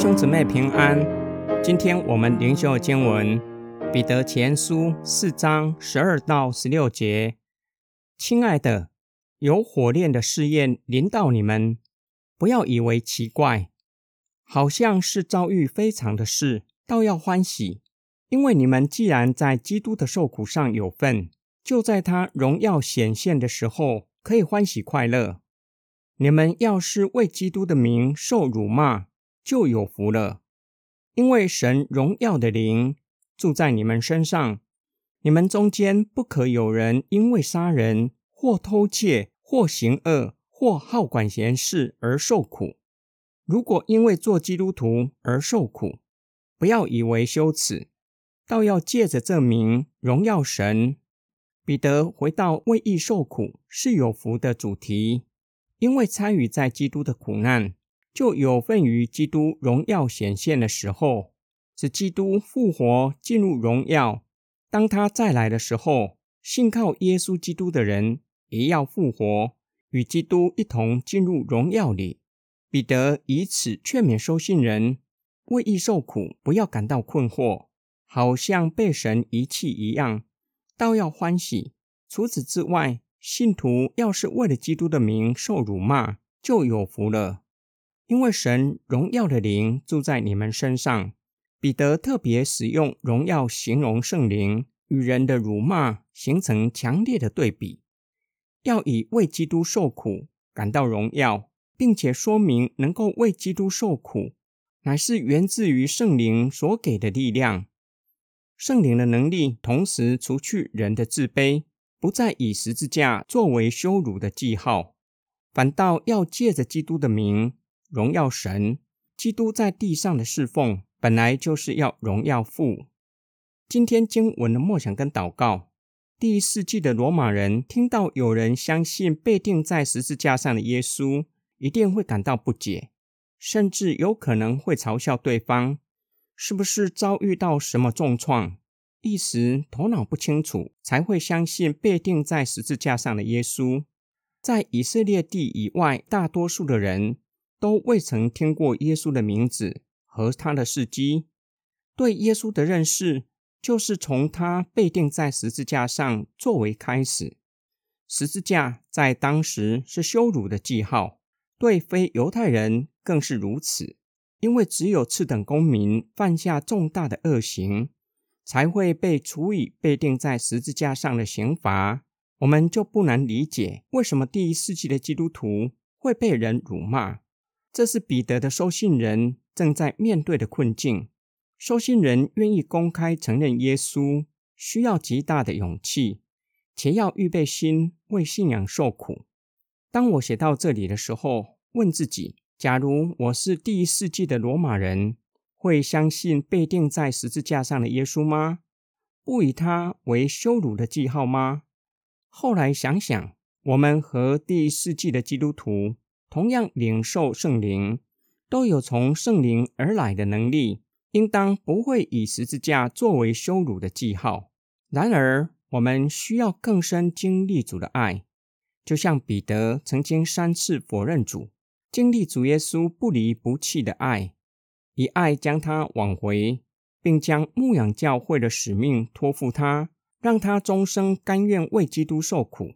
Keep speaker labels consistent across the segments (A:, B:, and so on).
A: 兄姊妹平安。今天我们灵修经文《彼得前书》四章十二到十六节。亲爱的，有火炼的试验临到你们，不要以为奇怪，好像是遭遇非常的事，倒要欢喜，因为你们既然在基督的受苦上有份，就在他荣耀显现的时候，可以欢喜快乐。你们要是为基督的名受辱骂，就有福了，因为神荣耀的灵住在你们身上。你们中间不可有人因为杀人、或偷窃、或行恶、或好管闲事而受苦。如果因为做基督徒而受苦，不要以为羞耻，倒要借着这名荣耀神。彼得回到为义受苦是有福的主题，因为参与在基督的苦难。就有份于基督荣耀显现的时候，使基督复活进入荣耀。当他再来的时候，信靠耶稣基督的人也要复活，与基督一同进入荣耀里。彼得以此劝勉收信人，为义受苦，不要感到困惑，好像被神遗弃一样，倒要欢喜。除此之外，信徒要是为了基督的名受辱骂，就有福了。因为神荣耀的灵住在你们身上，彼得特别使用荣耀形容圣灵与人的辱骂，形成强烈的对比。要以为基督受苦感到荣耀，并且说明能够为基督受苦，乃是源自于圣灵所给的力量。圣灵的能力同时除去人的自卑，不再以十字架作为羞辱的记号，反倒要借着基督的名。荣耀神，基督在地上的侍奉本来就是要荣耀父。今天经文的默想跟祷告，第一世纪的罗马人听到有人相信被钉在十字架上的耶稣，一定会感到不解，甚至有可能会嘲笑对方是不是遭遇到什么重创，一时头脑不清楚，才会相信被钉在十字架上的耶稣。在以色列地以外，大多数的人。都未曾听过耶稣的名字和他的事迹，对耶稣的认识就是从他被钉在十字架上作为开始。十字架在当时是羞辱的记号，对非犹太人更是如此，因为只有次等公民犯下重大的恶行，才会被处以被钉在十字架上的刑罚。我们就不难理解，为什么第一世纪的基督徒会被人辱骂。这是彼得的收信人正在面对的困境。收信人愿意公开承认耶稣，需要极大的勇气，且要预备心为信仰受苦。当我写到这里的时候，问自己：假如我是第一世纪的罗马人，会相信被钉在十字架上的耶稣吗？不以他为羞辱的记号吗？后来想想，我们和第一世纪的基督徒。同样领受圣灵，都有从圣灵而来的能力，应当不会以十字架作为羞辱的记号。然而，我们需要更深经历主的爱，就像彼得曾经三次否认主，经历主耶稣不离不弃的爱，以爱将他挽回，并将牧养教会的使命托付他，让他终生甘愿为基督受苦。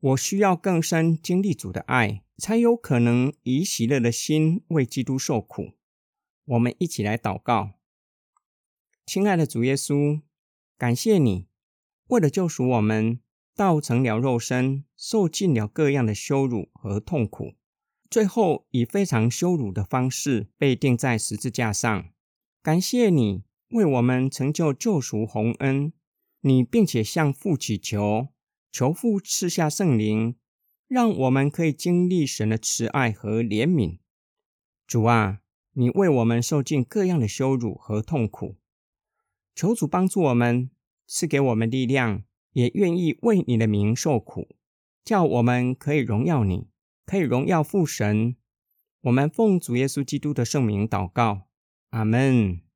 A: 我需要更深经历主的爱。才有可能以喜乐的心为基督受苦。我们一起来祷告，亲爱的主耶稣，感谢你为了救赎我们，道成了肉身，受尽了各样的羞辱和痛苦，最后以非常羞辱的方式被钉在十字架上。感谢你为我们成就救赎洪恩，你并且向父祈求，求父赐下圣灵。让我们可以经历神的慈爱和怜悯。主啊，你为我们受尽各样的羞辱和痛苦，求主帮助我们，赐给我们力量，也愿意为你的名受苦，叫我们可以荣耀你，可以荣耀父神。我们奉主耶稣基督的圣名祷告，阿门。